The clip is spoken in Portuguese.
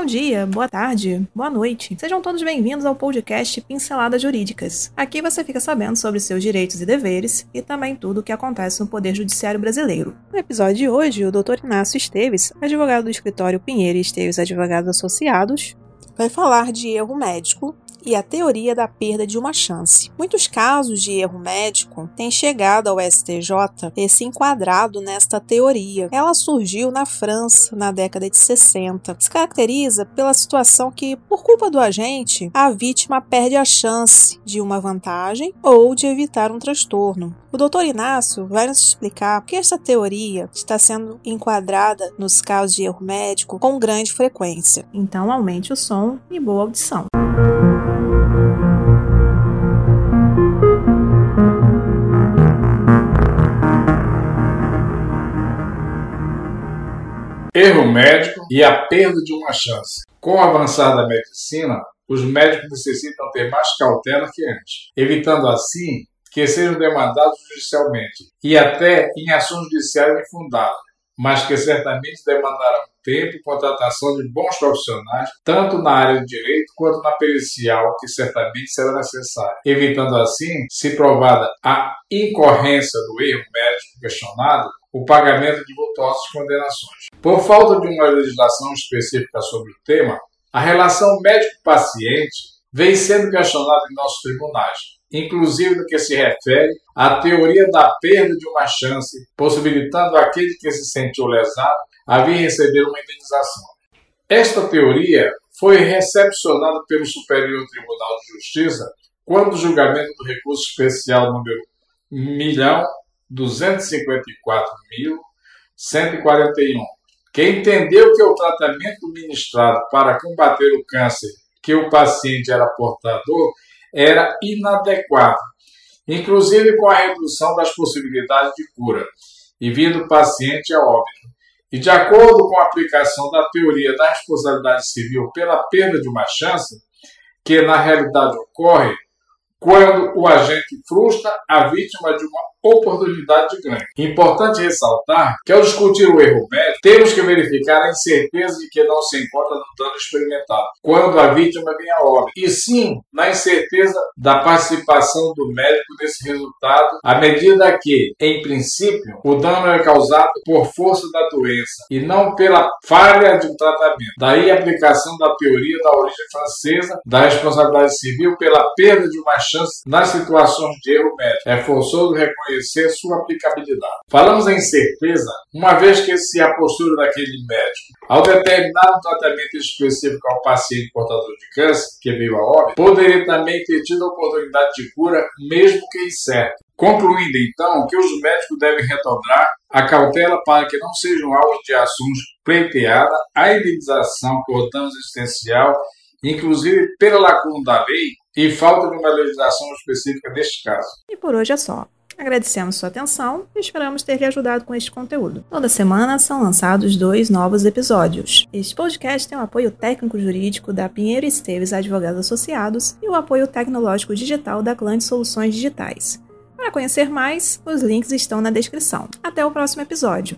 Bom dia, boa tarde, boa noite. Sejam todos bem-vindos ao podcast Pinceladas Jurídicas. Aqui você fica sabendo sobre seus direitos e deveres e também tudo o que acontece no Poder Judiciário Brasileiro. No episódio de hoje, o Dr. Inácio Esteves, advogado do escritório Pinheiro e Esteves Advogados Associados, vai falar de erro médico e a teoria da perda de uma chance. Muitos casos de erro médico têm chegado ao STJ e se enquadrado nesta teoria. Ela surgiu na França na década de 60. Se caracteriza pela situação que, por culpa do agente, a vítima perde a chance de uma vantagem ou de evitar um transtorno. O Dr. Inácio vai nos explicar que esta teoria está sendo enquadrada nos casos de erro médico com grande frequência. Então, aumente o som e boa audição. Erro médico e a perda de uma chance. Com o avançar da medicina, os médicos necessitam ter mais cautela que antes, evitando assim que sejam demandados judicialmente e até em ações judiciais infundadas, mas que certamente demandarão tempo e contratação de bons profissionais, tanto na área do direito quanto na pericial, que certamente será necessária, evitando assim, se provada a incorrência do erro médico questionado, o pagamento de vultosas condenações. Por falta de uma legislação específica sobre o tema, a relação médico-paciente vem sendo questionada em nossos tribunais, inclusive no que se refere à teoria da perda de uma chance, possibilitando aquele que se sentiu lesado a vir receber uma indenização. Esta teoria foi recepcionada pelo Superior Tribunal de Justiça quando o julgamento do recurso especial número 1.254.141, que entendeu que o tratamento ministrado para combater o câncer que o paciente era portador era inadequado, inclusive com a redução das possibilidades de cura, e vindo o paciente a óbito. E de acordo com a aplicação da teoria da responsabilidade civil pela perda de uma chance, que na realidade ocorre quando o agente frustra a vítima de uma oportunidade de ganho. Importante ressaltar que ao discutir o erro médico, temos que verificar a incerteza de que não se encontra no dano experimentado, quando a vítima vem a óbito, e sim na incerteza da participação do médico nesse resultado, à medida que, em princípio, o dano é causado por força da doença e não pela falha de um tratamento. Daí a aplicação da teoria da origem francesa da responsabilidade civil pela perda de uma chance nas situações de erro médico. É forçoso reconhecer sua aplicabilidade. Falamos em certeza, uma vez que se a postura daquele médico, ao determinar um tratamento específico ao paciente portador de câncer, que veio a óbito, poderia também ter tido a oportunidade de cura, mesmo que incerta. Concluindo, então, que os médicos devem retornar a cautela para que não sejam alvos de ações pleiteadas, a indenização por dano existencial, inclusive pela lacuna da lei e falta de uma legislação específica neste caso. E por hoje é só. Agradecemos sua atenção e esperamos ter lhe ajudado com este conteúdo. Toda semana são lançados dois novos episódios. Este podcast tem o apoio técnico-jurídico da Pinheiro Esteves Advogados Associados e o apoio tecnológico digital da Clã de Soluções Digitais. Para conhecer mais, os links estão na descrição. Até o próximo episódio.